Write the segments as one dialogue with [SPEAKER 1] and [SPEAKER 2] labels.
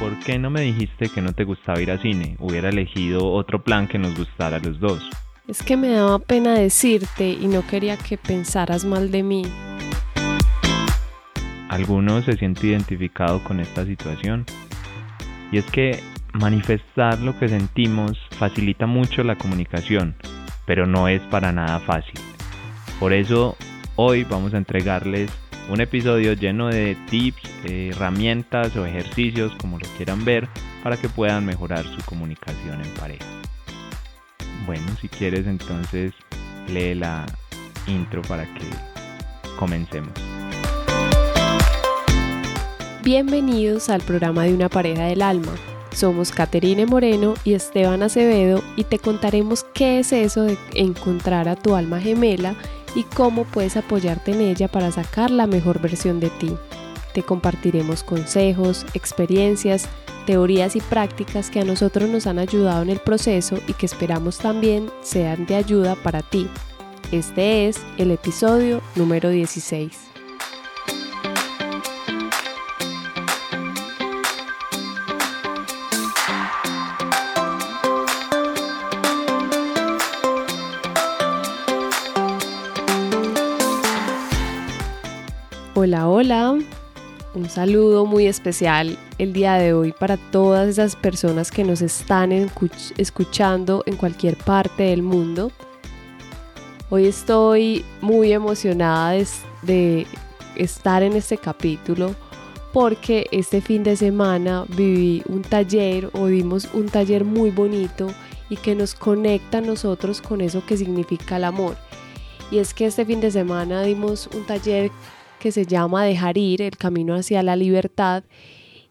[SPEAKER 1] ¿por qué no me dijiste que no te gustaba ir a cine? Hubiera elegido otro plan que nos gustara a los dos.
[SPEAKER 2] Es que me daba pena decirte y no quería que pensaras mal de mí.
[SPEAKER 1] ¿Alguno se siente identificado con esta situación? Y es que manifestar lo que sentimos facilita mucho la comunicación, pero no es para nada fácil. Por eso hoy vamos a entregarles un episodio lleno de tips, herramientas o ejercicios, como lo quieran ver, para que puedan mejorar su comunicación en pareja. Bueno, si quieres entonces lee la intro para que comencemos.
[SPEAKER 2] Bienvenidos al programa de una pareja del alma. Somos Caterine Moreno y Esteban Acevedo y te contaremos qué es eso de encontrar a tu alma gemela y cómo puedes apoyarte en ella para sacar la mejor versión de ti. Te compartiremos consejos, experiencias, teorías y prácticas que a nosotros nos han ayudado en el proceso y que esperamos también sean de ayuda para ti. Este es el episodio número 16. Hola, hola. Un saludo muy especial el día de hoy para todas esas personas que nos están escuchando en cualquier parte del mundo. Hoy estoy muy emocionada de, estar en este capítulo porque este fin de semana viví un taller o vimos un taller muy bonito y que nos conecta a nosotros con eso que significa el amor. Y es que este fin de semana dimos un taller que se llama Dejar ir, el camino hacia la libertad,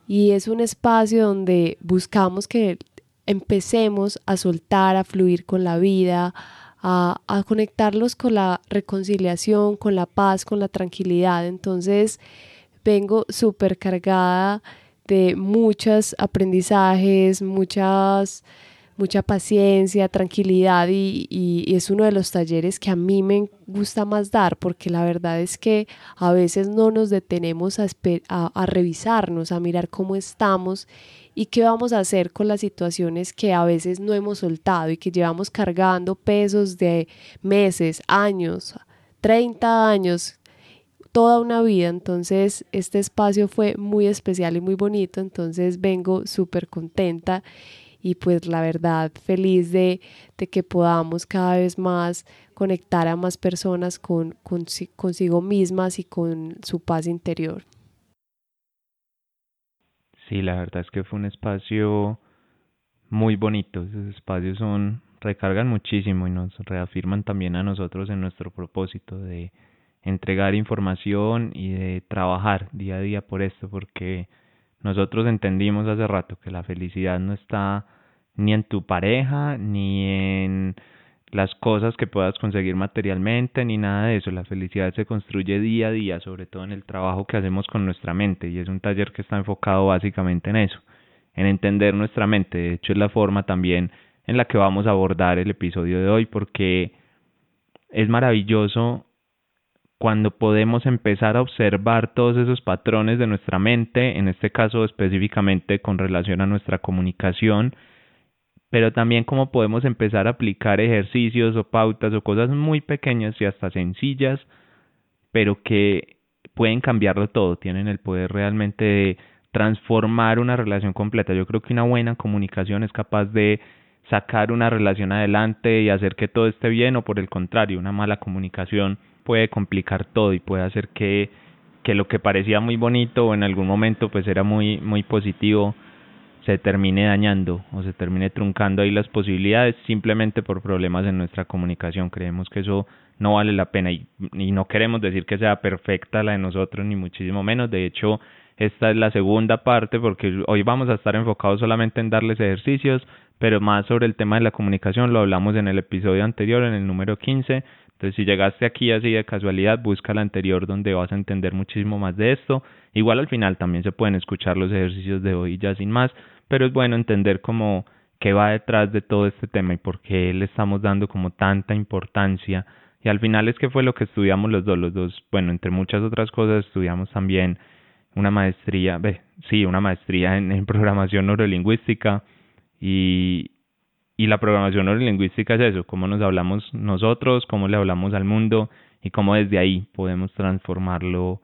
[SPEAKER 2] y es un espacio donde buscamos que empecemos a soltar, a fluir con la vida, a, a conectarlos con la reconciliación, con la paz, con la tranquilidad. Entonces vengo súper cargada de muchos aprendizajes, muchas mucha paciencia, tranquilidad y, es uno de los talleres que a mí me gusta más dar porque la verdad es que a veces no nos detenemos a, a, revisarnos, a mirar cómo estamos y qué vamos a hacer con las situaciones que a veces no hemos soltado y que llevamos cargando pesos de meses, años, 30 años, toda una vida. Entonces, este espacio fue muy especial y muy bonito. Entonces, vengo súper contenta y pues la verdad feliz de, que podamos cada vez más conectar a más personas con, consigo mismas y con su paz interior.
[SPEAKER 1] Sí, la verdad es que fue un espacio muy bonito. Esos espacios son recargan muchísimo y nos reafirman también a nosotros en nuestro propósito de entregar información y de trabajar día a día por esto, porque nosotros entendimos hace rato que la felicidad no está ni en tu pareja, ni en las cosas que puedas conseguir materialmente, ni nada de eso. La felicidad se construye día a día, sobre todo en el trabajo que hacemos con nuestra mente, y es un taller que está enfocado básicamente en eso, en entender nuestra mente. De hecho, es la forma también en la que vamos a abordar el episodio de hoy, porque es maravilloso cuando podemos empezar a observar todos esos patrones de nuestra mente, en este caso específicamente con relación a nuestra comunicación, pero también cómo podemos empezar a aplicar ejercicios o pautas o cosas muy pequeñas y hasta sencillas, pero que pueden cambiarlo todo, tienen el poder realmente de transformar una relación completa. Yo creo que una buena comunicación es capaz de sacar una relación adelante y hacer que todo esté bien o por el contrario, una mala comunicación puede complicar todo y puede hacer que, que lo que parecía muy bonito o en algún momento pues era muy, muy positivo se termine dañando o se termine truncando ahí las posibilidades simplemente por problemas en nuestra comunicación. Creemos que eso no vale la pena y, y no queremos decir que sea perfecta la de nosotros ni muchísimo menos. De hecho, esta es la segunda parte porque hoy vamos a estar enfocados solamente en darles ejercicios, pero más sobre el tema de la comunicación lo hablamos en el episodio anterior, en el número 15, entonces, si llegaste aquí así de casualidad, busca la anterior donde vas a entender muchísimo más de esto. Igual al final también se pueden escuchar los ejercicios de hoy ya sin más, pero es bueno entender cómo qué va detrás de todo este tema y por qué le estamos dando como tanta importancia. Y al final es que fue lo que estudiamos los dos, los dos, bueno, entre muchas otras cosas estudiamos también una maestría, ve, sí, una maestría en, programación neurolingüística y, y la programación neurolingüística es eso, cómo nos hablamos nosotros, cómo le hablamos al mundo y cómo desde ahí podemos transformarlo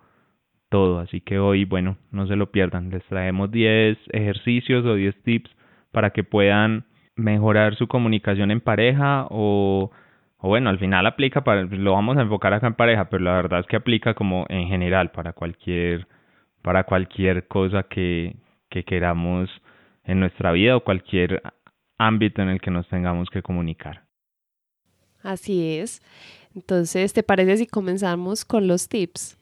[SPEAKER 1] todo. Así que hoy, bueno, no se lo pierdan, les traemos 10 ejercicios o 10 tips para que puedan mejorar su comunicación en pareja o, o bueno, al final aplica para, lo vamos a enfocar acá en pareja, pero la verdad es que aplica como en general para cualquier, para cualquier cosa que, que queramos en nuestra vida o cualquier ámbito en el que nos tengamos que comunicar.
[SPEAKER 2] Así es. Entonces, ¿te parece si comenzamos con los tips?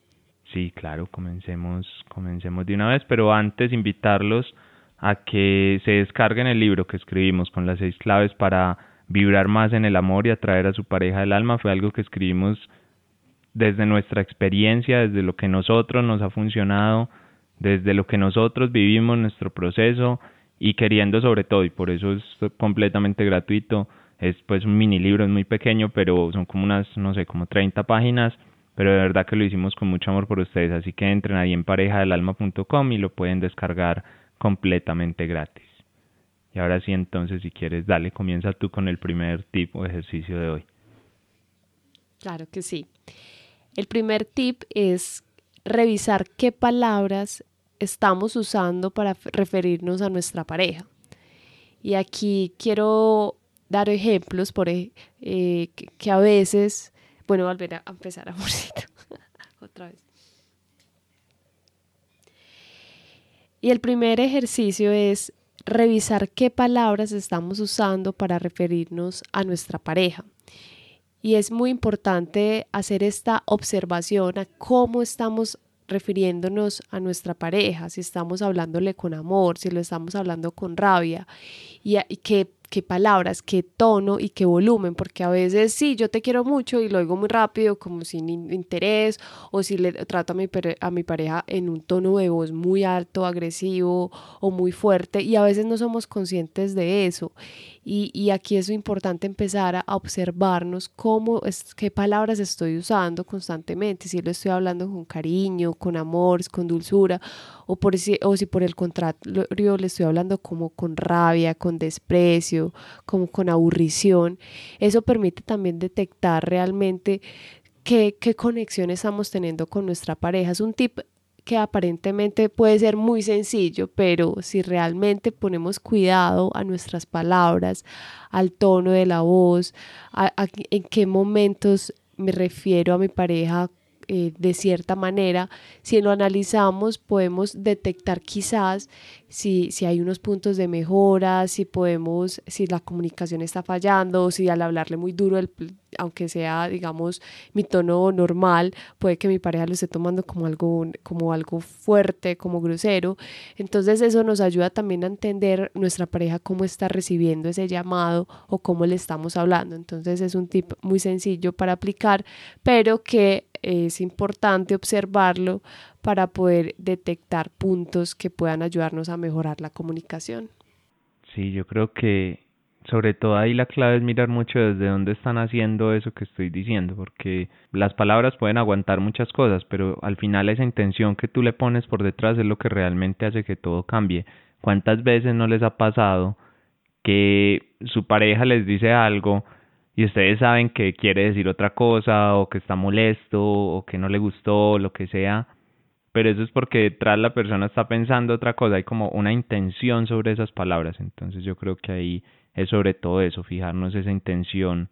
[SPEAKER 1] Sí, claro, comencemos, comencemos de una vez, pero antes invitarlos a que se descarguen el libro que escribimos con las seis claves para vibrar más en el amor y atraer a su pareja del alma. Fue algo que escribimos desde nuestra experiencia, desde lo que nosotros nos ha funcionado, desde lo que nosotros vivimos, nuestro proceso y queriendo sobre todo, y por eso es completamente gratuito, es pues un mini libro, es muy pequeño, pero son como unas, no sé, como 30 páginas, pero de verdad que lo hicimos con mucho amor por ustedes, así que entren ahí en parejadelalma.com y lo pueden descargar completamente gratis. Y ahora sí, entonces, si quieres, dale, comienza tú con el primer tip o ejercicio de hoy.
[SPEAKER 2] Claro que sí. El primer tip es revisar qué palabras estamos usando para referirnos a nuestra pareja. Y aquí quiero dar ejemplos por eh, que, a veces, bueno, volver a empezar, amorcito, otra vez. Y el primer ejercicio es revisar qué palabras estamos usando para referirnos a nuestra pareja. Y es muy importante hacer esta observación a cómo estamos refiriéndonos a nuestra pareja, si estamos hablándole con amor, si lo estamos hablando con rabia y, y que qué palabras, qué tono y qué volumen, porque a veces sí, yo te quiero mucho y lo digo muy rápido, como sin interés, o si le trato a mi, a mi pareja en un tono de voz muy alto, agresivo o muy fuerte, y a veces no somos conscientes de eso. Y, y aquí es importante empezar a observarnos cómo, es, qué palabras estoy usando constantemente, si lo estoy hablando con cariño, con amor, con dulzura, o, por si, o si por el contrario le estoy hablando como con rabia, con desprecio, como con aburrición. Eso permite también detectar realmente qué, qué conexión estamos teniendo con nuestra pareja. Es un tip que aparentemente puede ser muy sencillo, pero si realmente ponemos cuidado a nuestras palabras, al tono de la voz, en qué momentos me refiero a mi pareja eh, de cierta manera, si lo analizamos podemos detectar quizás si, si hay unos puntos de mejora, si podemos, si la comunicación está fallando, si al hablarle muy duro, el, aunque sea, digamos, mi tono normal, puede que mi pareja lo esté tomando como algo, como algo fuerte, como grosero. Entonces eso nos ayuda también a entender nuestra pareja cómo está recibiendo ese llamado o cómo le estamos hablando. Entonces es un tip muy sencillo para aplicar, pero que es importante observarlo para poder detectar puntos que puedan ayudarnos a mejorar la comunicación.
[SPEAKER 1] Sí, yo creo que sobre todo ahí la clave es mirar mucho desde dónde están haciendo eso que estoy diciendo, porque las palabras pueden aguantar muchas cosas, pero al final esa intención que tú le pones por detrás es lo que realmente hace que todo cambie. ¿Cuántas veces no les ha pasado que su pareja les dice algo y ustedes saben que quiere decir otra cosa o que está molesto o que no le gustó o lo que sea? Pero eso es porque detrás la persona está pensando otra cosa, hay como una intención sobre esas palabras, entonces yo creo que ahí es sobre todo eso, fijarnos esa intención,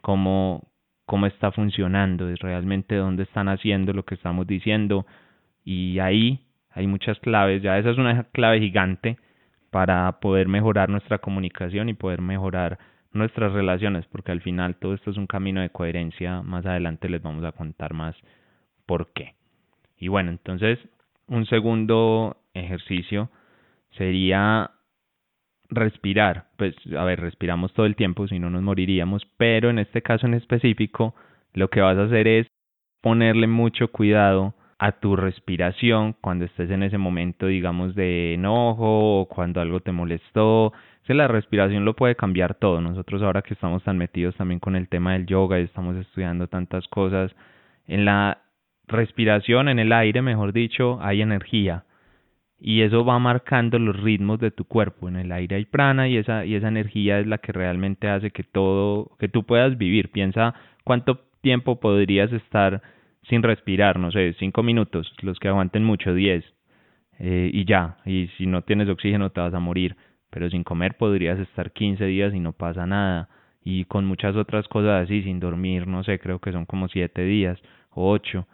[SPEAKER 1] cómo, cómo está funcionando, es realmente dónde están haciendo lo que estamos diciendo, y ahí hay muchas claves, ya esa es una clave gigante para poder mejorar nuestra comunicación y poder mejorar nuestras relaciones, porque al final todo esto es un camino de coherencia, más adelante les vamos a contar más por qué. Y bueno, entonces un segundo ejercicio sería respirar. Pues a ver, respiramos todo el tiempo, si no nos moriríamos, pero en este caso en específico lo que vas a hacer es ponerle mucho cuidado a tu respiración cuando estés en ese momento, digamos, de enojo o cuando algo te molestó. Si la respiración lo puede cambiar todo. Nosotros ahora que estamos tan metidos también con el tema del yoga y estamos estudiando tantas cosas, en la respiración, en el aire, mejor dicho, hay energía. Y eso va marcando los ritmos de tu cuerpo. En el aire hay prana y esa, y esa energía es la que realmente hace que todo, que tú puedas vivir. Piensa cuánto tiempo podrías estar sin respirar, no sé, cinco minutos, los que aguanten mucho, diez, eh, y ya, y si no tienes oxígeno te vas a morir, pero sin comer podrías estar quince días y no pasa nada, y con muchas otras cosas así, sin dormir, no sé, creo que son como siete días o ocho,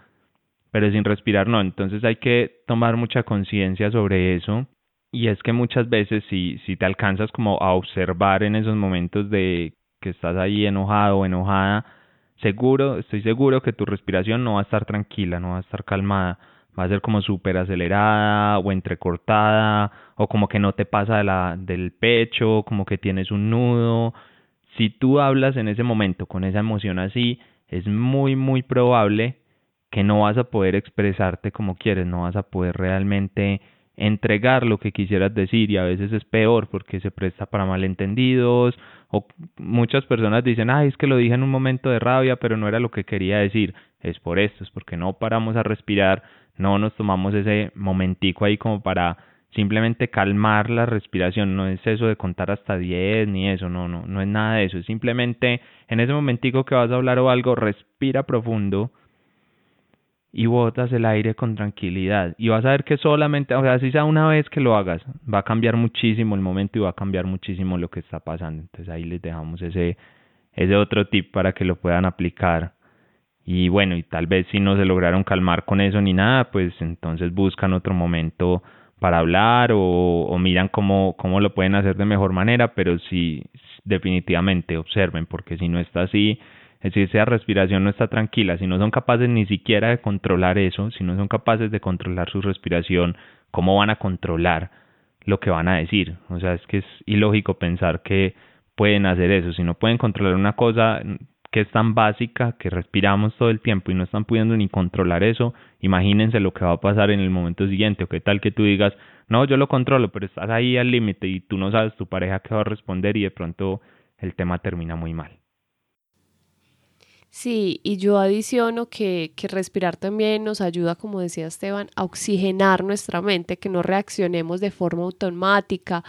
[SPEAKER 1] pero sin respirar no. Entonces hay que tomar mucha conciencia sobre eso. Y es que muchas veces si, si te alcanzas como a observar en esos momentos de que estás ahí enojado o enojada, seguro, estoy seguro que tu respiración no va a estar tranquila, no va a estar calmada, va a ser como súper acelerada o entrecortada o como que no te pasa de la, del pecho, como que tienes un nudo. Si tú hablas en ese momento con esa emoción así, es muy muy probable que no vas a poder expresarte como quieres, no vas a poder realmente entregar lo que quisieras decir y a veces es peor porque se presta para malentendidos o muchas personas dicen, ay, es que lo dije en un momento de rabia, pero no era lo que quería decir. Es por esto, es porque no paramos a respirar, no nos tomamos ese momentico ahí como para simplemente calmar la respiración, no es eso de contar hasta 10 ni eso, no, no, no es nada de eso, es simplemente en ese momentico que vas a hablar o algo, respira profundo, y botas el aire con tranquilidad. Y vas a ver que solamente, o sea, si sea una vez que lo hagas, va a cambiar muchísimo el momento y va a cambiar muchísimo lo que está pasando. Entonces ahí les dejamos ese, ese otro tip para que lo puedan aplicar. Y bueno, y tal vez si no se lograron calmar con eso ni nada, pues entonces buscan otro momento para hablar o, o miran cómo, cómo lo pueden hacer de mejor manera, pero sí definitivamente observen, porque si no está así, es decir, si esa respiración no está tranquila, si no son capaces ni siquiera de controlar eso, si no son capaces de controlar su respiración, ¿cómo van a controlar lo que van a decir? O sea, es que es ilógico pensar que pueden hacer eso. Si no pueden controlar una cosa que es tan básica, que respiramos todo el tiempo y no están pudiendo ni controlar eso, imagínense lo que va a pasar en el momento siguiente. O qué tal que tú digas, no, yo lo controlo, pero estás ahí al límite y tú no sabes tu pareja qué va a responder y de pronto el tema termina muy mal.
[SPEAKER 2] Sí, y yo adiciono que, que, respirar también nos ayuda, como decía Esteban, a oxigenar nuestra mente, que no reaccionemos de forma automática,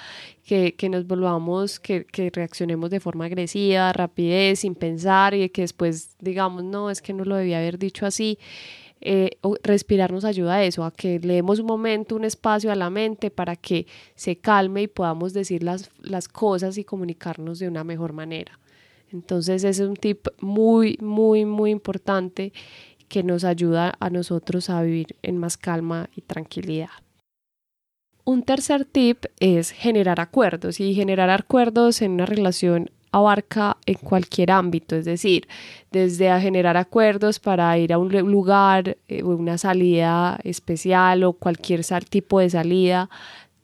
[SPEAKER 2] que, que nos volvamos, que, que, reaccionemos de forma agresiva, rapidez, sin pensar y que después digamos, no, es que no lo debía haber dicho así. Eh, respirar nos ayuda a eso, a que le demos un momento, un espacio a la mente para que se calme y podamos decir las, las cosas y comunicarnos de una mejor manera. Entonces es un tip muy, muy, muy importante que nos ayuda a nosotros a vivir en más calma y tranquilidad. Un tercer tip es generar acuerdos y generar acuerdos en una relación abarca en cualquier ámbito, es decir, desde a generar acuerdos para ir a un lugar, eh, una salida especial o cualquier tipo de salida,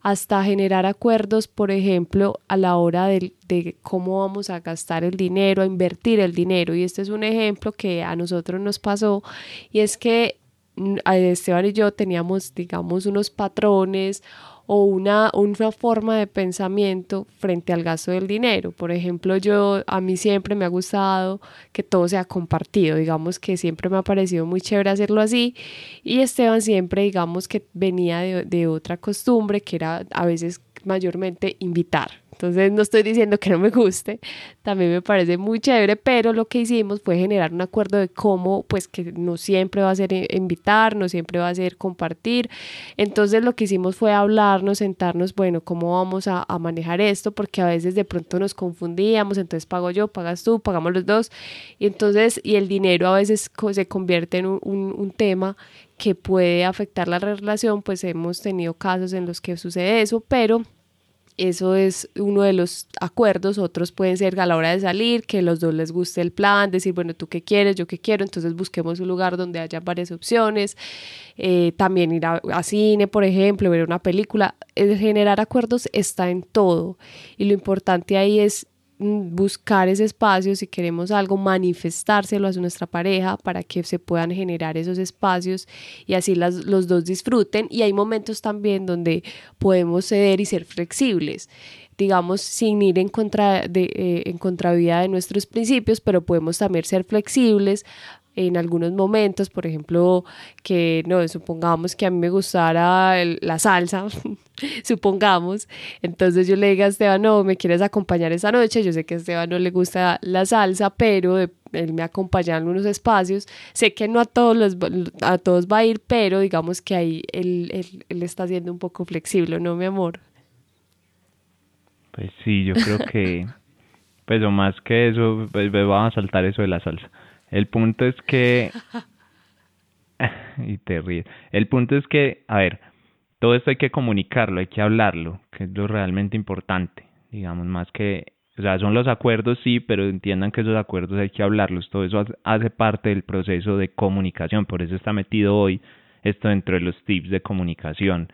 [SPEAKER 2] hasta generar acuerdos, por ejemplo, a la hora de, de, cómo vamos a gastar el dinero, a invertir el dinero. Y este es un ejemplo que a nosotros nos pasó y es que mm, Esteban y yo teníamos, digamos, unos patrones o una, una forma de pensamiento frente al gasto del dinero. Por ejemplo, yo a mí siempre me ha gustado que todo sea compartido, digamos que siempre me ha parecido muy chévere hacerlo así y Esteban siempre, digamos que venía de, de otra costumbre que era a veces mayormente invitar. Entonces no estoy diciendo que no me guste, también me parece muy chévere, pero lo que hicimos fue generar un acuerdo de cómo, pues que no siempre va a ser invitar, no siempre va a ser compartir. Entonces lo que hicimos fue hablarnos, sentarnos, bueno, cómo vamos a, manejar esto, porque a veces de pronto nos confundíamos, entonces pago yo, pagas tú, pagamos los dos, y entonces, y el dinero a veces se convierte en un, un tema que puede afectar la relación, pues hemos tenido casos en los que sucede eso, pero eso es uno de los acuerdos. Otros pueden ser a la hora de salir, que los dos les guste el plan, decir, bueno, tú qué quieres, yo qué quiero. Entonces busquemos un lugar donde haya varias opciones. Eh, también ir a, a, cine, por ejemplo, ver una película. El generar acuerdos está en todo. Y lo importante ahí es buscar ese espacio, si queremos algo, manifestárselo a nuestra pareja para que se puedan generar esos espacios y así las, los dos disfruten. Y hay momentos también donde podemos ceder y ser flexibles digamos, sin ir en, contra de, eh, en contravía de nuestros principios, pero podemos también ser flexibles en algunos momentos, por ejemplo, que no, supongamos que a mí me gustara la salsa, supongamos, entonces yo le diga a Esteban, no, me quieres acompañar esa noche, yo sé que a Esteban no le gusta la salsa, pero él me acompaña en algunos espacios, sé que no a todos, los, a todos va a ir, pero digamos que ahí él, él, él está siendo un poco flexible, ¿no, mi amor?
[SPEAKER 1] Pues sí, yo creo que, pues o más que eso, pues, pues, vamos a saltar eso de la salsa. El punto es que, y te ríes, el punto es que, a ver, todo esto hay que comunicarlo, hay que hablarlo, que es lo realmente importante, digamos, más que, o sea, son los acuerdos, sí, pero entiendan que esos acuerdos hay que hablarlos, todo eso hace parte del proceso de comunicación, por eso está metido hoy esto dentro de los tips de comunicación,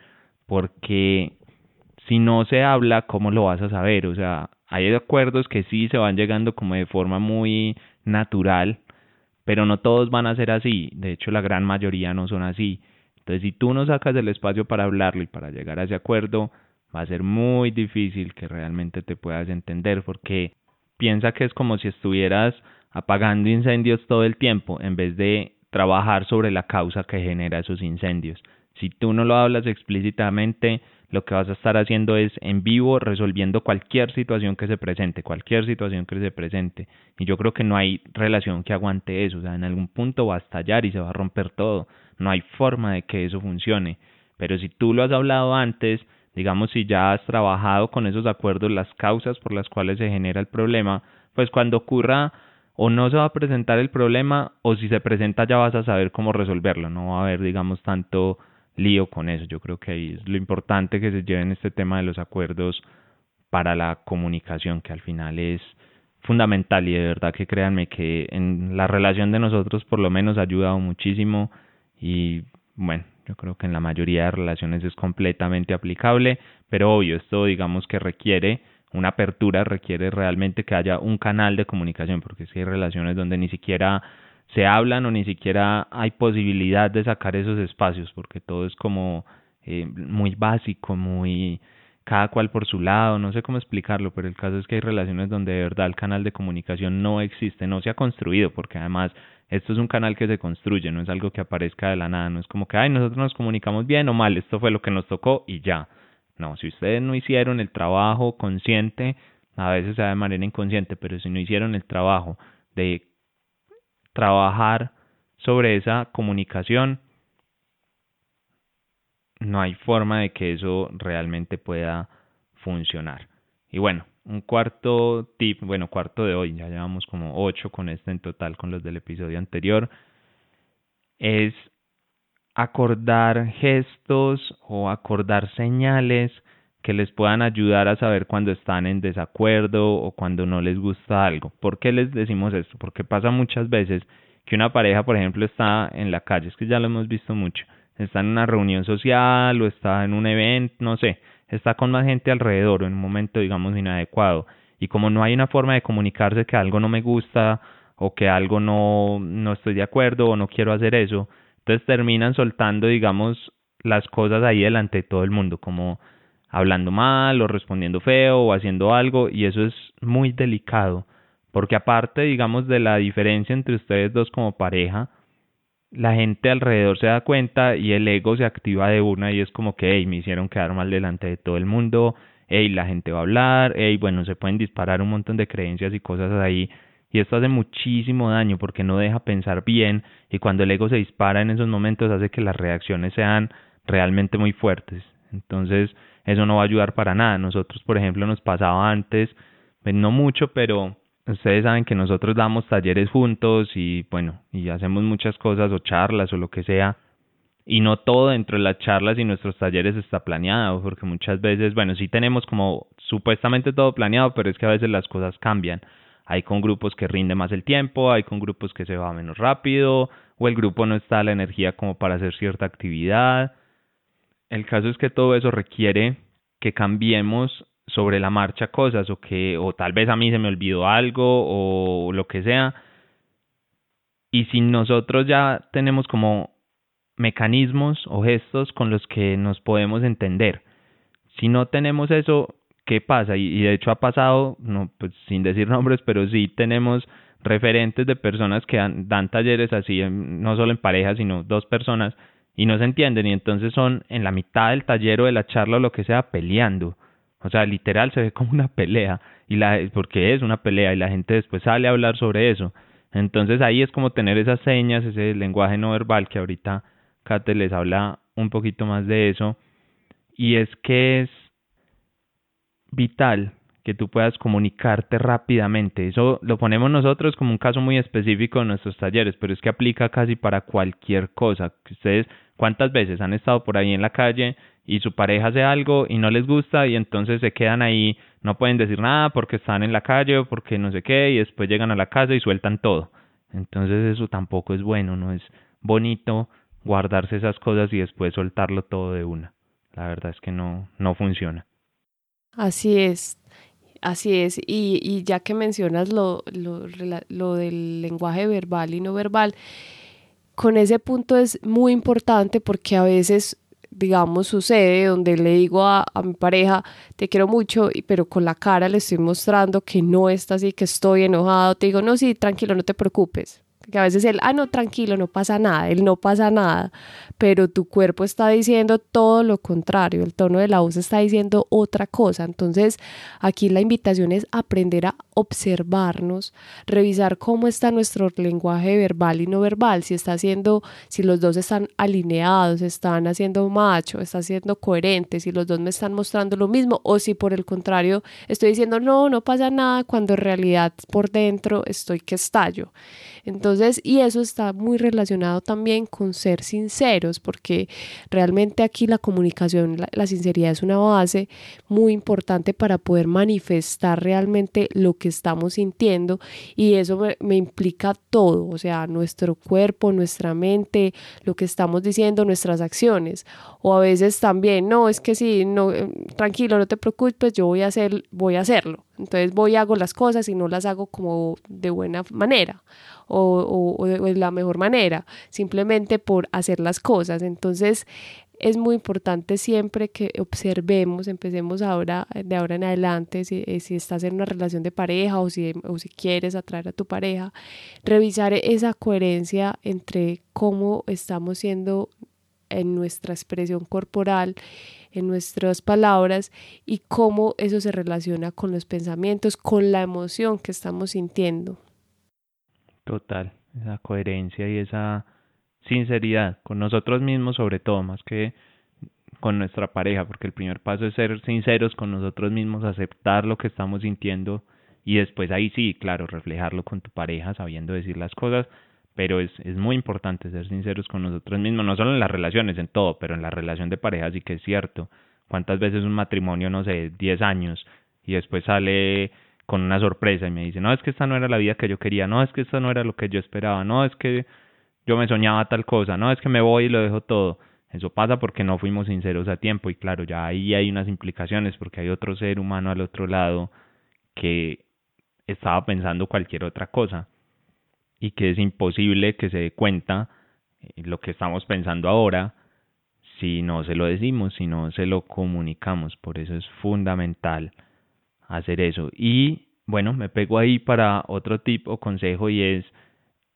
[SPEAKER 1] porque si no se habla, ¿cómo lo vas a saber? O sea, hay acuerdos que sí se van llegando como de forma muy natural, pero no todos van a ser así. De hecho, la gran mayoría no son así. Entonces, si tú no sacas el espacio para hablarlo y para llegar a ese acuerdo, va a ser muy difícil que realmente te puedas entender, porque piensa que es como si estuvieras apagando incendios todo el tiempo en vez de trabajar sobre la causa que genera esos incendios. Si tú no lo hablas explícitamente, lo que vas a estar haciendo es en vivo resolviendo cualquier situación que se presente, cualquier situación que se presente. Y yo creo que no hay relación que aguante eso, o sea, en algún punto va a estallar y se va a romper todo. No hay forma de que eso funcione. Pero si tú lo has hablado antes, digamos si ya has trabajado con esos acuerdos, las causas por las cuales se genera el problema, pues cuando ocurra o no se va a presentar el problema o si se presenta ya vas a saber cómo resolverlo, no va a haber digamos tanto lío con eso. Yo creo que ahí es lo importante que se lleven este tema de los acuerdos para la comunicación, que al final es fundamental y de verdad que créanme que en la relación de nosotros por lo menos ha ayudado muchísimo y bueno, yo creo que en la mayoría de relaciones es completamente aplicable, pero obvio, esto digamos que requiere una apertura, requiere realmente que haya un canal de comunicación, porque si hay relaciones donde ni siquiera se hablan o ni siquiera hay posibilidad de sacar esos espacios porque todo es como eh, muy básico, muy cada cual por su lado, no sé cómo explicarlo, pero el caso es que hay relaciones donde de verdad el canal de comunicación no existe, no se ha construido, porque además esto es un canal que se construye, no es algo que aparezca de la nada, no es como que, ay, nosotros nos comunicamos bien o mal, esto fue lo que nos tocó y ya. No, si ustedes no hicieron el trabajo consciente, a veces de manera inconsciente, pero si no hicieron el trabajo de trabajar sobre esa comunicación, no hay forma de que eso realmente pueda funcionar. Y bueno, un cuarto tip, bueno, cuarto de hoy, ya llevamos como ocho con este en total, con los del episodio anterior, es acordar gestos o acordar señales que les puedan ayudar a saber cuando están en desacuerdo o cuando no les gusta algo. ¿Por qué les decimos esto? Porque pasa muchas veces que una pareja, por ejemplo, está en la calle, es que ya lo hemos visto mucho, está en una reunión social o está en un evento, no sé, está con más gente alrededor en un momento, digamos, inadecuado. Y como no hay una forma de comunicarse que algo no me gusta o que algo no, no estoy de acuerdo o no quiero hacer eso, entonces terminan soltando, digamos, las cosas ahí delante de todo el mundo, como hablando mal o respondiendo feo o haciendo algo y eso es muy delicado porque aparte digamos de la diferencia entre ustedes dos como pareja la gente alrededor se da cuenta y el ego se activa de una y es como que hey, me hicieron quedar mal delante de todo el mundo hey, la gente va a hablar hey, bueno se pueden disparar un montón de creencias y cosas ahí y esto hace muchísimo daño porque no deja pensar bien y cuando el ego se dispara en esos momentos hace que las reacciones sean realmente muy fuertes. Entonces eso no va a ayudar para nada. Nosotros, por ejemplo, nos pasaba antes, pues no mucho, pero ustedes saben que nosotros damos talleres juntos y bueno, y hacemos muchas cosas o charlas o lo que sea. Y no todo dentro de las charlas y nuestros talleres está planeado, porque muchas veces, bueno, sí tenemos como supuestamente todo planeado, pero es que a veces las cosas cambian. Hay con grupos que rinde más el tiempo, hay con grupos que se va menos rápido, o el grupo no está la energía como para hacer cierta actividad. El caso es que todo eso requiere que cambiemos sobre la marcha cosas o que o tal vez a mí se me olvidó algo o lo que sea. Y si nosotros ya tenemos como mecanismos o gestos con los que nos podemos entender. Si no tenemos eso, ¿qué pasa? Y, de hecho ha pasado, no, pues sin decir nombres, pero sí tenemos referentes de personas que dan, talleres así, no solo en pareja, sino dos personas, y no se entienden, y entonces son en la mitad del taller o de la charla o lo que sea peleando. O sea, literal se ve como una pelea, y la, porque es una pelea, y la gente después sale a hablar sobre eso. Entonces ahí es como tener esas señas, ese lenguaje no verbal que ahorita Kate les habla un poquito más de eso. Y es que es vital que tú puedas comunicarte rápidamente. Eso lo ponemos nosotros como un caso muy específico en nuestros talleres, pero es que aplica casi para cualquier cosa. Ustedes, ¿cuántas veces han estado por ahí en la calle y su pareja hace algo y no les gusta y entonces se quedan ahí, no pueden decir nada porque están en la calle o porque no sé qué y después llegan a la casa y sueltan todo. Entonces eso tampoco es bueno, no es bonito guardarse esas cosas y después soltarlo todo de una. La verdad es que no, no funciona.
[SPEAKER 2] Así es, así es. Y, y ya que mencionas lo, lo, lo del lenguaje verbal y no verbal, con ese punto es muy importante porque a veces digamos, sucede donde le digo a, a, mi pareja, te quiero mucho, pero con la cara le estoy mostrando que no está así, que estoy enojado, te digo, no, sí, tranquilo, no te preocupes que a veces él, ah, no, tranquilo, no pasa nada, él no pasa nada, pero tu cuerpo está diciendo todo lo contrario, el tono de la voz está diciendo otra cosa. Entonces, aquí la invitación es aprender a observarnos, revisar cómo está nuestro lenguaje verbal y no verbal, si está haciendo, si los dos están alineados, están haciendo macho, está siendo coherente, si los dos me están mostrando lo mismo o si por el contrario estoy diciendo, no, no pasa nada, cuando en realidad por dentro estoy que estallo. Entonces, y eso está muy relacionado también con ser sinceros, porque realmente aquí la comunicación, la, sinceridad es una base muy importante para poder manifestar realmente lo que estamos sintiendo y eso me, implica todo, o sea, nuestro cuerpo, nuestra mente, lo que estamos diciendo, nuestras acciones. O a veces también, no, es que sí, no, eh, tranquilo, no te preocupes, yo voy a hacer, voy a hacerlo. Entonces voy hago las cosas y no las hago como de buena manera o, o, de la mejor manera, simplemente por hacer las cosas. Entonces es muy importante siempre que observemos, empecemos ahora, de ahora en adelante, si, eh, si, estás en una relación de pareja o si, o si quieres atraer a tu pareja, revisar esa coherencia entre cómo estamos siendo en nuestra expresión corporal, en nuestras palabras y cómo eso se relaciona con los pensamientos, con la emoción que estamos sintiendo.
[SPEAKER 1] Total, esa coherencia y esa sinceridad con nosotros mismos sobre todo, más que con nuestra pareja, porque el primer paso es ser sinceros con nosotros mismos, aceptar lo que estamos sintiendo y después ahí sí, claro, reflejarlo con tu pareja, sabiendo decir las cosas, pero es, es muy importante ser sinceros con nosotros mismos, no solo en las relaciones, en todo, pero en la relación de pareja sí que es cierto. ¿Cuántas veces un matrimonio, no sé, 10 años y después sale con una sorpresa y me dice, no, es que esta no era la vida que yo quería, no, es que esto no era lo que yo esperaba, no, es que yo me soñaba tal cosa, no, es que me voy y lo dejo todo. Eso pasa porque no fuimos sinceros a tiempo y claro, ya ahí hay unas implicaciones porque hay otro ser humano al otro lado que estaba pensando cualquier otra cosa y que es imposible que se dé cuenta eh, lo que estamos pensando ahora si no se lo decimos, si no se lo comunicamos. Por eso es fundamental hacer eso. Y bueno, me pego ahí para otro tip o consejo y es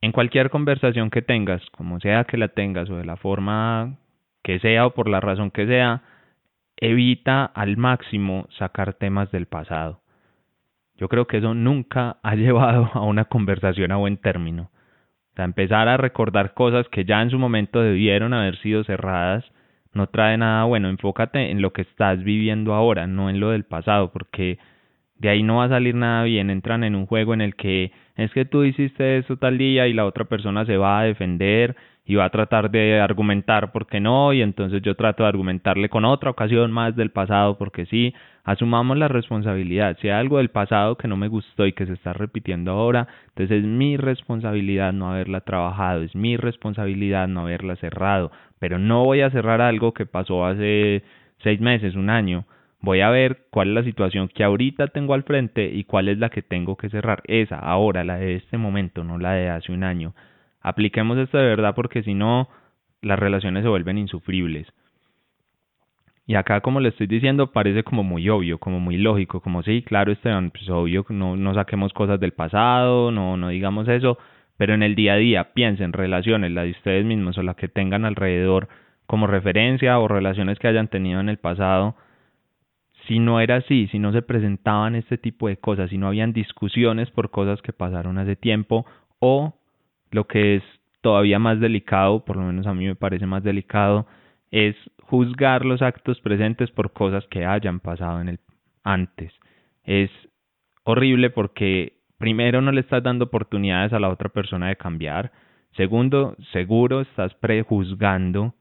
[SPEAKER 1] en cualquier conversación que tengas, como sea que la tengas o de la forma que sea o por la razón que sea, evita al máximo sacar temas del pasado. Yo creo que eso nunca ha llevado a una conversación a buen término. O sea, empezar a recordar cosas que ya en su momento debieron haber sido cerradas no trae nada bueno. Enfócate en lo que estás viviendo ahora, no en lo del pasado, porque de ahí no va a salir nada bien. Entran en un juego en el que es que tú hiciste eso tal día y la otra persona se va a defender y va a tratar de argumentar por qué no y entonces yo trato de argumentarle con otra ocasión más del pasado porque sí, asumamos la responsabilidad. Si hay algo del pasado que no me gustó y que se está repitiendo ahora, entonces es mi responsabilidad no haberla trabajado, es mi responsabilidad no haberla cerrado, pero no voy a cerrar algo que pasó hace seis meses, un año voy a ver cuál es la situación que ahorita tengo al frente y cuál es la que tengo que cerrar. Esa, ahora, la de este momento, no la de hace un año. Apliquemos esto de verdad porque si no, las relaciones se vuelven insufribles. Y acá, como le estoy diciendo, parece como muy obvio, como muy lógico, como sí, claro, Esteban, pues obvio, no, no saquemos cosas del pasado, no, no digamos eso, pero en el día a día piensen relaciones, las de ustedes mismos o las que tengan alrededor como referencia o relaciones que hayan tenido en el pasado, si no era así, si no se presentaban este tipo de cosas, si no habían discusiones por cosas que pasaron hace tiempo o lo que es todavía más delicado, por lo menos a mí me parece más delicado, es juzgar los actos presentes por cosas que hayan pasado en el antes. Es horrible porque primero no le estás dando oportunidades a la otra persona de cambiar, segundo, seguro estás prejuzgando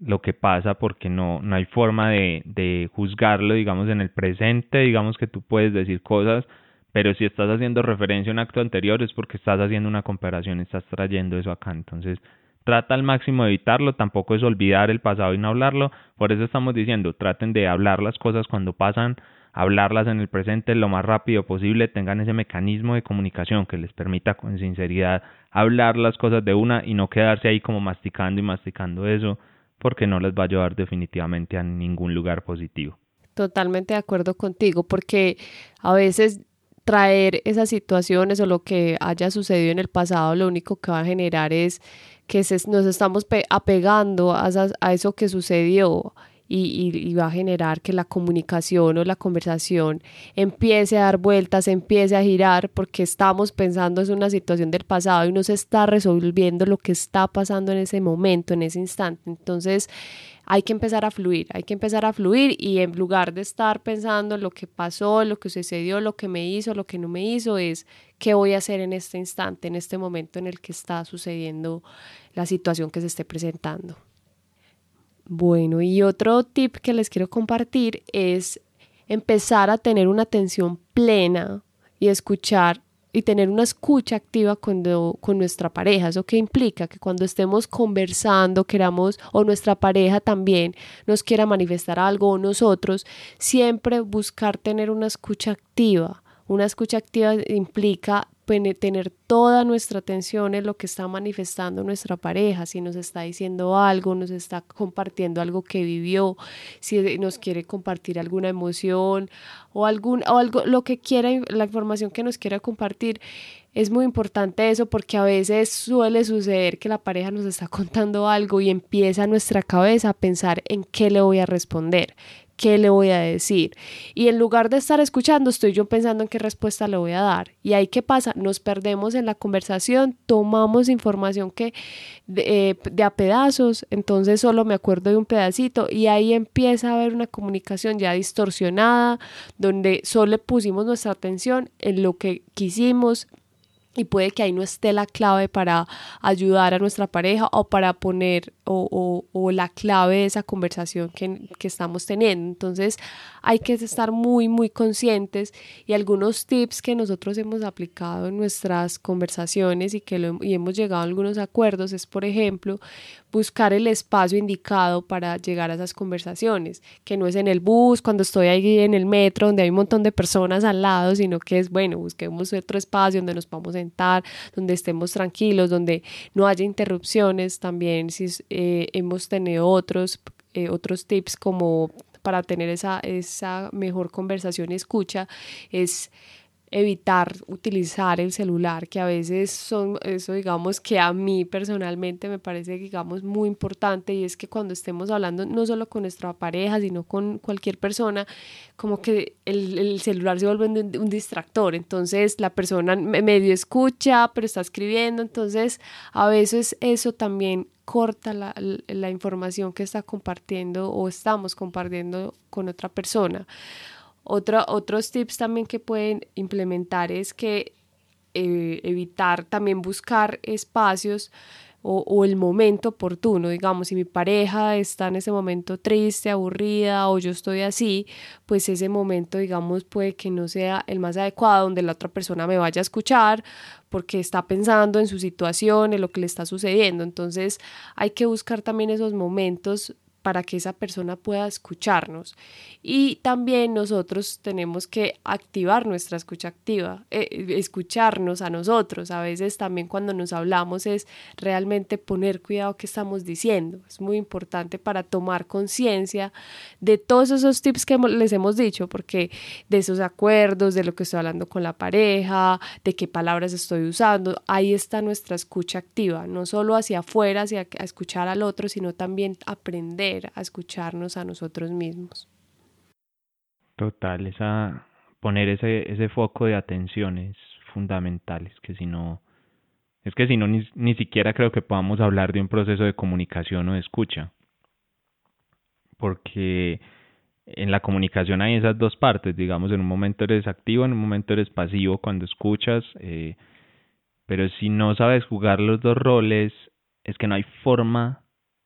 [SPEAKER 1] lo que pasa porque no, no hay forma de, de juzgarlo, digamos, en el presente, digamos que tú puedes decir cosas, pero si estás haciendo referencia a un acto anterior es porque estás haciendo una comparación, estás trayendo eso acá, entonces trata al máximo de evitarlo, tampoco es olvidar el pasado y no hablarlo, por eso estamos diciendo, traten de hablar las cosas cuando pasan, hablarlas en el presente lo más rápido posible, tengan ese mecanismo de comunicación que les permita con sinceridad hablar las cosas de una y no quedarse ahí como masticando y masticando eso, porque no les va a llevar definitivamente a ningún lugar positivo.
[SPEAKER 2] Totalmente de acuerdo contigo, porque a veces traer esas situaciones o lo que haya sucedido en el pasado, lo único que va a generar es que nos estamos apegando a, a, eso que sucedió y, y, va a generar que la comunicación o la conversación empiece a dar vueltas, empiece a girar, porque estamos pensando en una situación del pasado y no se está resolviendo lo que está pasando en ese momento, en ese instante. Entonces, hay que empezar a fluir, hay que empezar a fluir y en lugar de estar pensando en lo que pasó, lo que sucedió, lo que me hizo, lo que no me hizo, es qué voy a hacer en este instante, en este momento en el que está sucediendo la situación que se esté presentando. Bueno, y otro tip que les quiero compartir es empezar a tener una atención plena y escuchar y tener una escucha activa cuando, con nuestra pareja. ¿Eso qué implica? Que cuando estemos conversando, queramos, o nuestra pareja también nos quiera manifestar algo, o nosotros, siempre buscar tener una escucha activa. Una escucha activa implica tener toda nuestra atención en lo que está manifestando nuestra pareja, si nos está diciendo algo, nos está compartiendo algo que vivió, si nos quiere compartir alguna emoción o, algún, o algo, lo que quiera, la información que nos quiera compartir. Es muy importante eso porque a veces suele suceder que la pareja nos está contando algo y empieza nuestra cabeza a pensar en qué le voy a responder, ¿qué le voy a decir? Y en lugar de estar escuchando, estoy yo pensando en qué respuesta le voy a dar. Y ahí qué pasa, nos perdemos en la conversación, tomamos información que de, eh, a pedazos, entonces solo me acuerdo de un pedacito y ahí empieza a haber una comunicación ya distorsionada, donde solo pusimos nuestra atención en lo que quisimos, y puede que ahí no esté la clave para ayudar a nuestra pareja o para poner o, o, la clave de esa conversación que, que, estamos teniendo. Entonces hay que estar muy, muy conscientes y algunos tips que nosotros hemos aplicado en nuestras conversaciones y que lo, y hemos llegado a algunos acuerdos es, por ejemplo, buscar el espacio indicado para llegar a esas conversaciones, que no es en el bus, cuando estoy ahí en el metro, donde hay un montón de personas al lado, sino que es, bueno, busquemos otro espacio donde nos podamos sentar, donde estemos tranquilos, donde no haya interrupciones. También si eh, hemos tenido otros, eh, otros tips como para tener esa, esa mejor conversación y escucha, es evitar utilizar el celular, que a veces son, eso digamos que a mí personalmente me parece, digamos, muy importante y es que cuando estemos hablando no solo con nuestra pareja, sino con cualquier persona, como que el, el celular se vuelve un, distractor, entonces la persona medio escucha, pero está escribiendo, entonces a veces eso también corta la, la información que está compartiendo o estamos compartiendo con otra persona otros tips también que pueden implementar es que eh, evitar también buscar espacios o, el momento oportuno, digamos, si mi pareja está en ese momento triste, aburrida o yo estoy así, pues ese momento, digamos, puede que no sea el más adecuado donde la otra persona me vaya a escuchar porque está pensando en su situación, en lo que le está sucediendo. Entonces hay que buscar también esos momentos para que esa persona pueda escucharnos. Y también nosotros tenemos que activar nuestra escucha activa, eh, escucharnos a nosotros. A veces también cuando nos hablamos es realmente poner cuidado que estamos diciendo. Es muy importante para tomar conciencia de todos esos tips que les hemos dicho, porque de esos acuerdos, de lo que estoy hablando con la pareja, de qué palabras estoy usando, ahí está nuestra escucha activa, no solo hacia afuera, hacia escuchar al otro, sino también aprender a escucharnos a nosotros mismos.
[SPEAKER 1] Total, esa poner ese, ese foco de atención es fundamental, es que si no, es que si no ni, ni siquiera creo que podamos hablar de un proceso de comunicación o de escucha, porque en la comunicación hay esas dos partes, digamos, en un momento eres activo, en un momento eres pasivo cuando escuchas, eh, pero si no sabes jugar los dos roles, es que no hay forma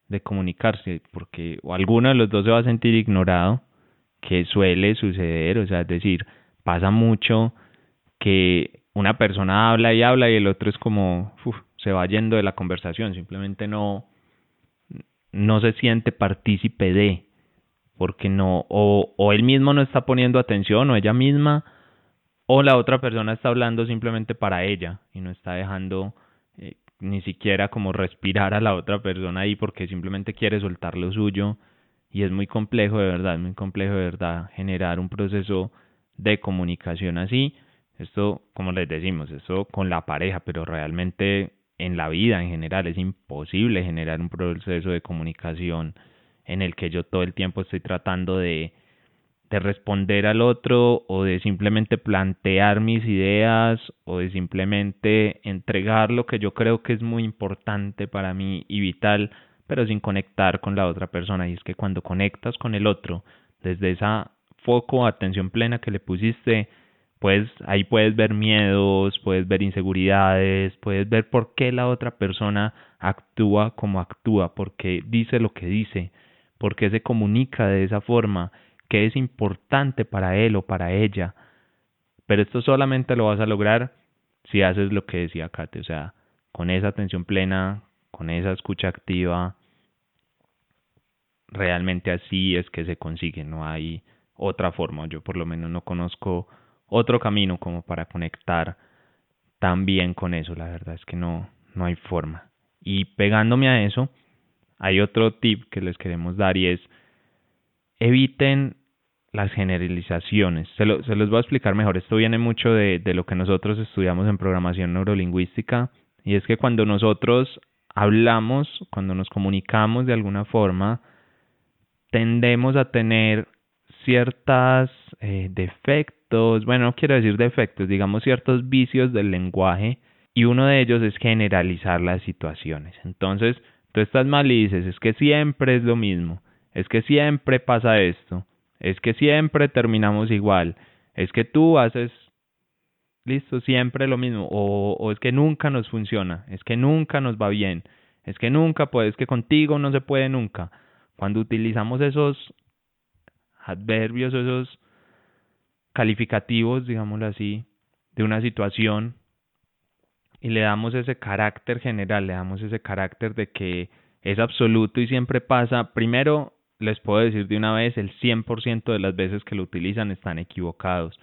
[SPEAKER 1] de comunicarse, porque o alguno de los dos se va a sentir ignorado, que suele suceder, o sea, es decir, pasa mucho que una persona habla y habla y el otro es como se va yendo de la conversación, simplemente no no se siente partícipe de porque no o, o él mismo no está poniendo atención o ella misma o la otra persona está hablando simplemente para ella y no está dejando ni siquiera como respirar a la otra persona ahí porque simplemente quiere soltar lo suyo y es muy complejo de verdad, muy complejo de verdad generar un proceso de comunicación así. Esto, como les decimos, esto con la pareja, pero realmente en la vida en general es imposible generar un proceso de comunicación en el que yo todo el tiempo estoy tratando de de responder al otro o de simplemente plantear mis ideas o de simplemente entregar lo que yo creo que es muy importante para mí y vital, pero sin conectar con la otra persona. Y es que cuando conectas con el otro, desde esa foco, atención plena que le pusiste, pues ahí puedes ver miedos, puedes ver inseguridades, puedes ver por qué la otra persona actúa como actúa, por qué dice lo que dice, por qué se comunica de esa forma que es importante para él o para ella. Pero esto solamente lo vas a lograr si haces lo que decía Kate, o sea, con esa atención plena, con esa escucha activa, realmente así es que se consigue, no hay otra forma, yo por lo menos no conozco otro camino como para conectar tan bien con eso, la verdad es que no, no hay forma. Y pegándome a eso, hay otro tip que les queremos dar y es eviten las generalizaciones. Se, lo, se los voy a explicar mejor. Esto viene mucho de, de lo que nosotros estudiamos en programación neurolingüística y es que cuando nosotros hablamos, cuando nos comunicamos de alguna forma, tendemos a tener ciertos eh, defectos, bueno, no quiero decir defectos, digamos ciertos vicios del lenguaje y uno de ellos es generalizar las situaciones. Entonces, tú estás mal y dices, es que siempre es lo mismo es que siempre pasa esto, es que siempre terminamos igual, es que tú haces, listo, siempre lo mismo, o, o es que nunca nos funciona, es que nunca nos va bien, es que nunca puedes, que contigo no se puede nunca. Cuando utilizamos esos adverbios, esos calificativos, digámoslo así, de una situación y le damos ese carácter general, le damos ese carácter de que es absoluto y siempre pasa, primero les puedo decir de una vez, el 100% de las veces que lo utilizan están equivocados,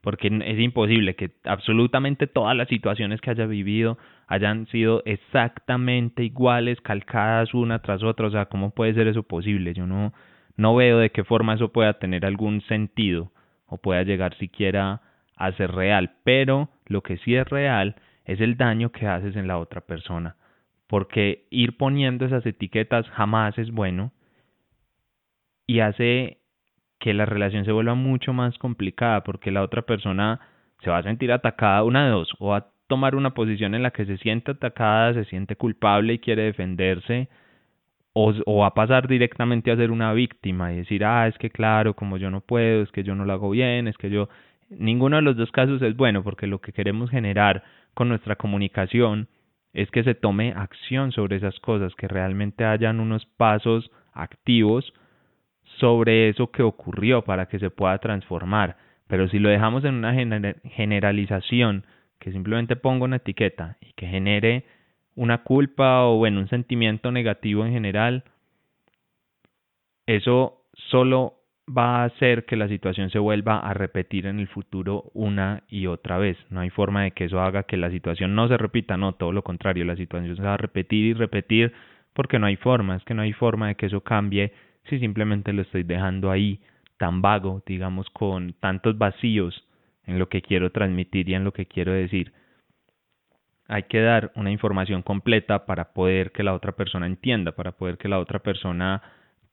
[SPEAKER 1] porque es imposible que absolutamente todas las situaciones que haya vivido hayan sido exactamente iguales, calcadas una tras otra, o sea, ¿cómo puede ser eso posible? Yo no, no veo de qué forma eso pueda tener algún sentido o pueda llegar siquiera a ser real, pero lo que sí es real es el daño que haces en la otra persona, porque ir poniendo esas etiquetas jamás es bueno, y hace que la relación se vuelva mucho más complicada porque la otra persona se va a sentir atacada una de dos o va a tomar una posición en la que se siente atacada, se siente culpable y quiere defenderse o, o va a pasar directamente a ser una víctima y decir, ah, es que claro, como yo no puedo, es que yo no lo hago bien, es que yo... Ninguno de los dos casos es bueno porque lo que queremos generar con nuestra comunicación es que se tome acción sobre esas cosas, que realmente hayan unos pasos activos sobre eso que ocurrió para que se pueda transformar. Pero si lo dejamos en una generalización, que simplemente ponga una etiqueta y que genere una culpa o bueno, un sentimiento negativo en general, eso solo va a hacer que la situación se vuelva a repetir en el futuro una y otra vez. No hay forma de que eso haga que la situación no se repita, no, todo lo contrario, la situación se va a repetir y repetir porque no hay forma, es que no hay forma de que eso cambie si simplemente lo estoy dejando ahí tan vago, digamos, con tantos vacíos en lo que quiero transmitir y en lo que quiero decir. Hay que dar una información completa para poder que la otra persona entienda, para poder que la otra persona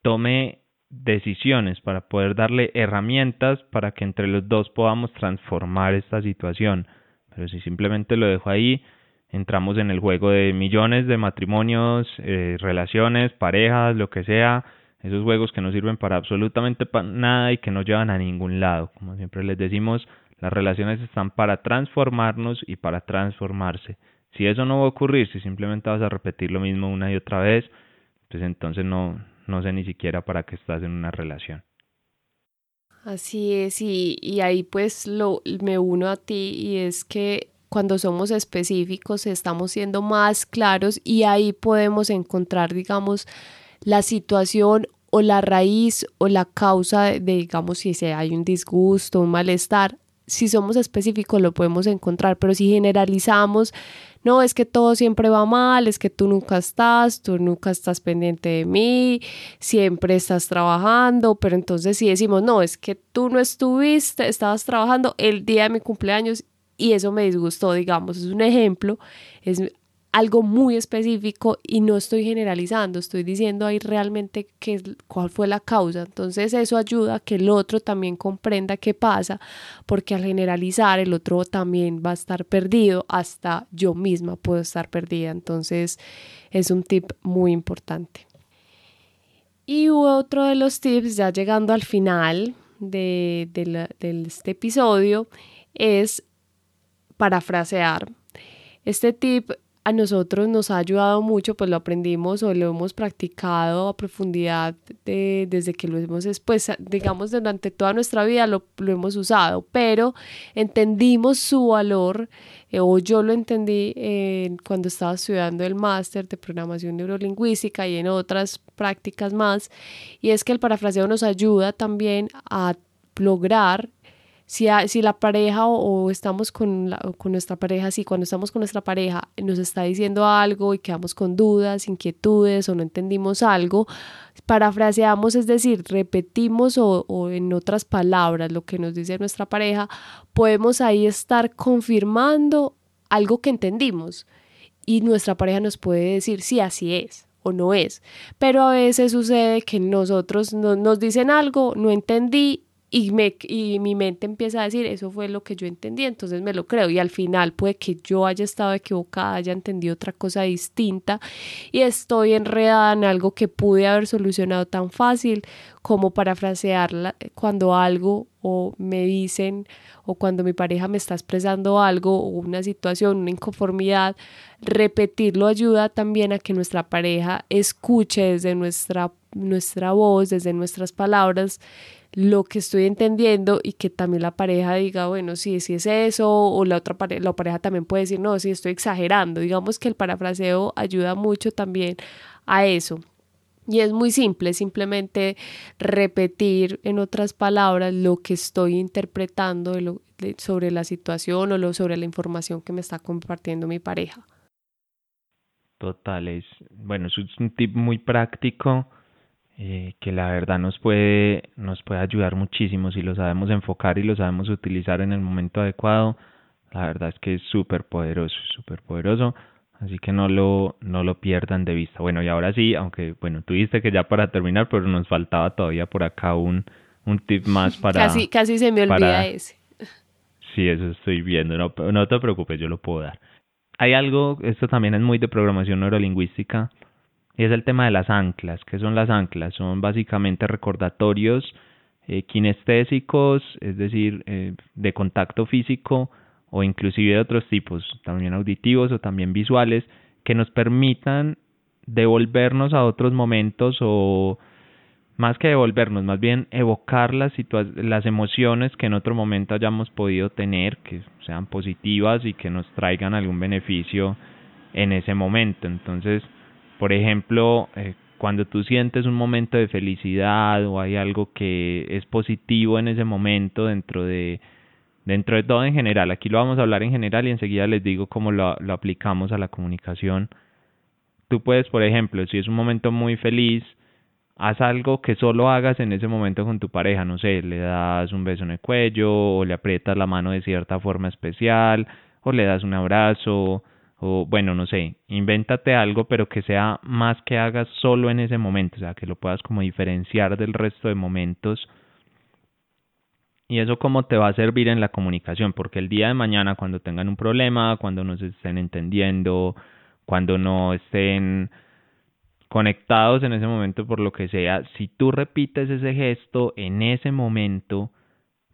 [SPEAKER 1] tome decisiones, para poder darle herramientas para que entre los dos podamos transformar esta situación. Pero si simplemente lo dejo ahí, entramos en el juego de millones de matrimonios, eh, relaciones, parejas, lo que sea, esos juegos que no sirven para absolutamente nada y que no llevan a ningún lado. Como siempre les decimos, las relaciones están para transformarnos y para transformarse. Si eso no va a ocurrir, si simplemente vas a repetir lo mismo una y otra vez, pues entonces no, no sé ni siquiera para qué estás en una relación.
[SPEAKER 2] Así es, y, y ahí pues lo, me uno a ti y es que cuando somos específicos estamos siendo más claros y ahí podemos encontrar, digamos, la situación o la raíz o la causa de, digamos, si hay un disgusto, un malestar. Si somos específicos lo podemos encontrar, pero si generalizamos, no, es que todo siempre va mal, es que tú nunca estás, tú nunca estás pendiente de mí, siempre estás trabajando, pero entonces si decimos, no, es que tú no estuviste, estabas trabajando el día de mi cumpleaños y eso me disgustó, digamos, es un ejemplo, es algo muy específico y no estoy generalizando, estoy diciendo ahí realmente qué, cuál fue la causa. Entonces eso ayuda a que el otro también comprenda qué pasa, porque al generalizar el otro también va a estar perdido, hasta yo misma puedo estar perdida. Entonces es un tip muy importante. Y otro de los tips, ya llegando al final de, de este episodio, es parafrasear. Este tip a nosotros nos ha ayudado mucho, pues lo aprendimos o lo hemos practicado a profundidad desde que lo hemos, pues digamos, durante toda nuestra vida lo, hemos usado, pero entendimos su valor, eh, o yo lo entendí eh, cuando estaba estudiando el máster de programación neurolingüística y en otras prácticas más, y es que el parafraseo nos ayuda también a lograr si, si la pareja o, estamos con, con nuestra pareja, si cuando estamos con nuestra pareja nos está diciendo algo y quedamos con dudas, inquietudes o no entendimos algo, parafraseamos, es decir, repetimos o, o en otras palabras lo que nos dice nuestra pareja, podemos ahí estar confirmando algo que entendimos y nuestra pareja nos puede decir, sí, así es o no es. Pero a veces sucede que nosotros nos dicen algo, no entendí y, me, y mi mente empieza a decir, eso fue lo que yo entendí, entonces me lo creo. Y al final puede que yo haya estado equivocada, haya entendido otra cosa distinta y estoy enredada en algo que pude haber solucionado tan fácil como parafrasearla cuando algo o me dicen o cuando mi pareja me está expresando algo o una situación, una inconformidad, repetirlo ayuda también a que nuestra pareja escuche desde nuestra, nuestra voz, desde nuestras palabras, lo que estoy entendiendo y que también la pareja diga, bueno, sí, sí es eso, o la otra pareja, la pareja también puede decir, no, sí estoy exagerando. Digamos que el parafraseo ayuda mucho también a eso. Y es muy simple, simplemente repetir en otras palabras lo que estoy interpretando sobre la situación o lo, sobre la información que me está compartiendo mi pareja.
[SPEAKER 1] Total, es, bueno, es un tip muy práctico eh, que la verdad nos puede, nos puede ayudar muchísimo si lo sabemos enfocar y lo sabemos utilizar en el momento adecuado. La verdad es que es súper poderoso, súper poderoso. Así que no lo, no lo pierdan de vista. Bueno, y ahora sí, aunque bueno, tú dijiste que ya para terminar, pero nos faltaba todavía por acá un, un tip más para...
[SPEAKER 2] casi, casi se me olvida ese.
[SPEAKER 1] Sí, eso estoy viendo. No, no te preocupes, yo lo puedo dar. Hay algo, esto también es muy de programación neurolingüística, y es el tema de las anclas. ¿Qué son las anclas? Son básicamente recordatorios eh, kinestésicos, es decir, eh, de contacto físico o inclusive de otros tipos, también auditivos o también visuales, que nos permitan devolvernos a otros momentos o más que devolvernos, más bien evocar las, las emociones que en otro momento hayamos podido tener, que sean positivas y que nos traigan algún beneficio en ese momento. Entonces, por ejemplo, eh, cuando tú sientes un momento de felicidad o hay algo que es positivo en ese momento dentro de dentro de todo en general, aquí lo vamos a hablar en general y enseguida les digo cómo lo, lo aplicamos a la comunicación. Tú puedes, por ejemplo, si es un momento muy feliz, haz algo que solo hagas en ese momento con tu pareja, no sé, le das un beso en el cuello o le aprietas la mano de cierta forma especial o le das un abrazo o bueno, no sé, invéntate algo pero que sea más que hagas solo en ese momento, o sea, que lo puedas como diferenciar del resto de momentos. Y eso cómo te va a servir en la comunicación, porque el día de mañana cuando tengan un problema, cuando no se estén entendiendo, cuando no estén conectados en ese momento por lo que sea, si tú repites ese gesto en ese momento,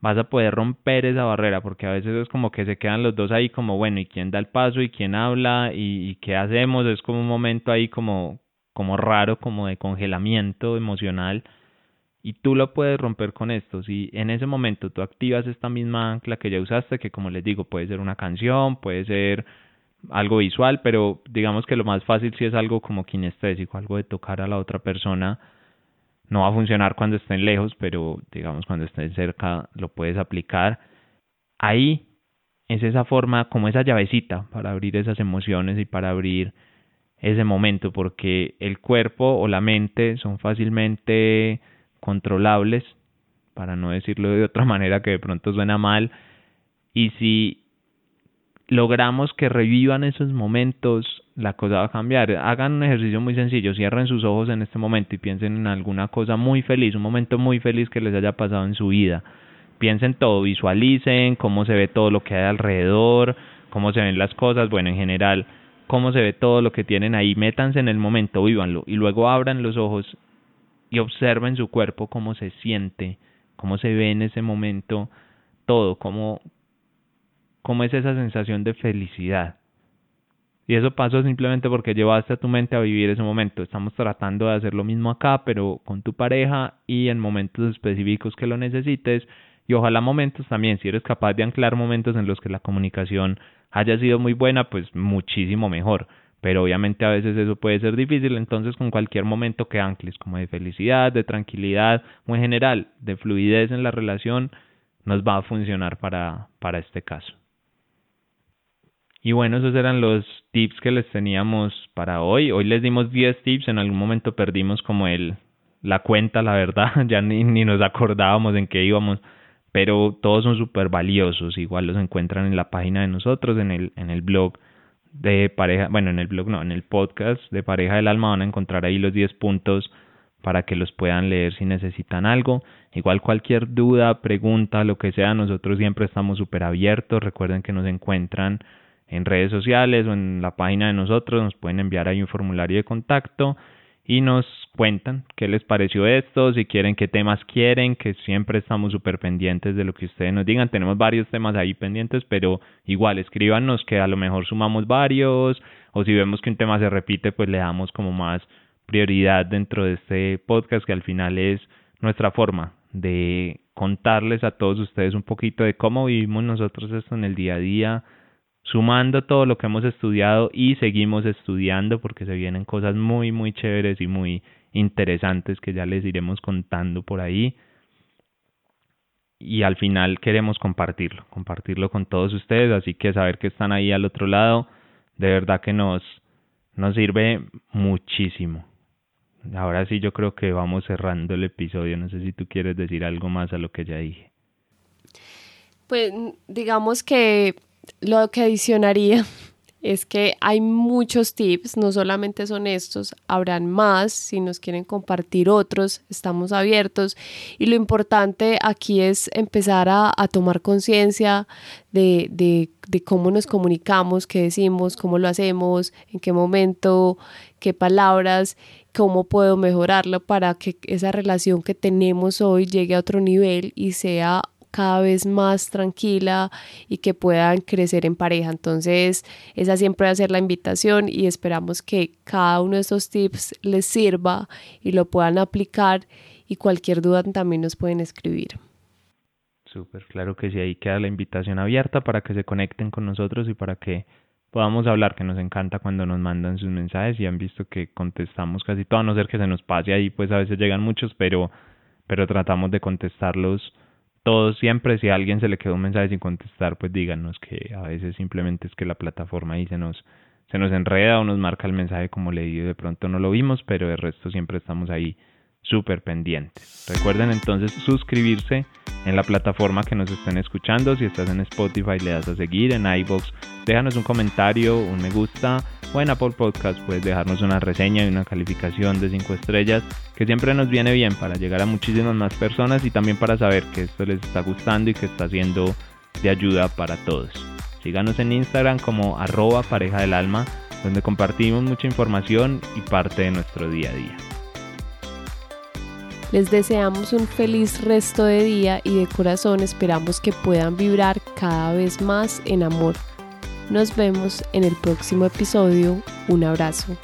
[SPEAKER 1] vas a poder romper esa barrera, porque a veces es como que se quedan los dos ahí como, bueno, ¿y quién da el paso y quién habla y, qué hacemos? Es como un momento ahí como, como raro, como de congelamiento emocional y tú lo puedes romper con esto. Si en ese momento tú activas esta misma ancla que ya usaste, que como les digo, puede ser una canción, puede ser algo visual, pero digamos que lo más fácil si es algo como kinestésico, algo de tocar a la otra persona, no va a funcionar cuando estén lejos, pero digamos cuando estén cerca lo puedes aplicar. Ahí es esa forma, como esa llavecita para abrir esas emociones y para abrir ese momento, porque el cuerpo o la mente son fácilmente controlables, para no decirlo de otra manera que de pronto suena mal, y si logramos que revivan esos momentos, la cosa va a cambiar. Hagan un ejercicio muy sencillo, cierren sus ojos en este momento y piensen en alguna cosa muy feliz, un momento muy feliz que les haya pasado en su vida. Piensen todo, visualicen cómo se ve todo lo que hay alrededor, cómo se ven las cosas, bueno, en general, cómo se ve todo lo que tienen ahí, métanse en el momento, vívanlo y luego abran los ojos y observen su cuerpo, cómo se siente, cómo se ve en ese momento todo, cómo, cómo es esa sensación de felicidad. Y eso pasó simplemente porque llevaste a tu mente a vivir ese momento. Estamos tratando de hacer lo mismo acá, pero con tu pareja y en momentos específicos que lo necesites. Y ojalá momentos también, si eres capaz de anclar momentos en los que la comunicación haya sido muy buena, pues muchísimo mejor. Pero obviamente a veces eso puede ser difícil, entonces con cualquier momento que ancles, como de felicidad, de tranquilidad o en general de fluidez en la relación, nos va a funcionar para, para este caso. Y bueno, esos eran los tips que les teníamos para hoy. Hoy les dimos 10 tips, en algún momento perdimos como el la cuenta, la verdad, ya ni, ni nos acordábamos en qué íbamos, pero todos son súper valiosos, igual los encuentran en la página de nosotros, en el, en el blog de pareja, bueno, en el blog no, en el podcast de pareja del alma van a encontrar ahí los 10 puntos para que los puedan leer si necesitan algo. Igual cualquier duda, pregunta, lo que sea, nosotros siempre estamos súper abiertos. Recuerden que nos encuentran en redes sociales o en la página de nosotros, nos pueden enviar ahí un formulario de contacto y nos cuentan qué les pareció esto, si quieren qué temas quieren, que siempre estamos súper pendientes de lo que ustedes nos digan. Tenemos varios temas ahí pendientes, pero igual escríbanos que a lo mejor sumamos varios o si vemos que un tema se repite, pues le damos como más prioridad dentro de este podcast que al final es nuestra forma de contarles a todos ustedes un poquito de cómo vivimos nosotros esto en el día a día, sumando todo lo que hemos estudiado y seguimos estudiando porque se vienen cosas muy, muy chéveres y muy interesantes que ya les iremos contando por ahí. Y al final queremos compartirlo, compartirlo con todos ustedes, así que saber que están ahí al otro lado, de verdad que nos, nos sirve muchísimo. Ahora sí yo creo que vamos cerrando el episodio, no sé si tú quieres decir algo más a lo que ya dije.
[SPEAKER 2] Pues digamos que lo que adicionaría es que hay muchos tips, no solamente son estos, habrán más, si nos quieren compartir otros, estamos abiertos. Y lo importante aquí es empezar a, tomar conciencia de, de, de, cómo nos comunicamos, qué decimos, cómo lo hacemos, en qué momento, qué palabras, cómo puedo mejorarlo para que esa relación que tenemos hoy llegue a otro nivel y sea cada vez más tranquila y que puedan crecer en pareja. Entonces, esa siempre va a ser la invitación y esperamos que cada uno de estos tips les sirva y lo puedan aplicar y cualquier duda también nos pueden escribir.
[SPEAKER 1] Súper, claro que sí, ahí queda la invitación abierta para que se conecten con nosotros y para que podamos hablar, que nos encanta cuando nos mandan sus mensajes y han visto que contestamos casi todo, a no ser que se nos pase ahí, pues a veces llegan muchos, pero, pero tratamos de contestarlos todos siempre. Si a alguien se le quedó un mensaje sin contestar, pues díganos que a veces simplemente es que la plataforma ahí se nos, se nos enreda o nos marca el mensaje como leído, de pronto no lo vimos, pero el resto siempre estamos ahí súper pendientes. Recuerden entonces suscribirse en la plataforma que nos estén escuchando. Si estás en Spotify, le das a seguir. En iBox, déjanos un comentario, un me gusta. O en Apple Podcast, puedes dejarnos una reseña y una calificación de 5 estrellas, que siempre nos viene bien para llegar a muchísimas más personas y también para saber que esto les está gustando y que está siendo de ayuda para todos. Síganos en Instagram como arroba pareja del alma, donde compartimos mucha información y parte de nuestro día a día.
[SPEAKER 2] Les deseamos un feliz resto de día y de corazón esperamos que puedan vibrar cada vez más en amor. Nos vemos en el próximo episodio. Un abrazo.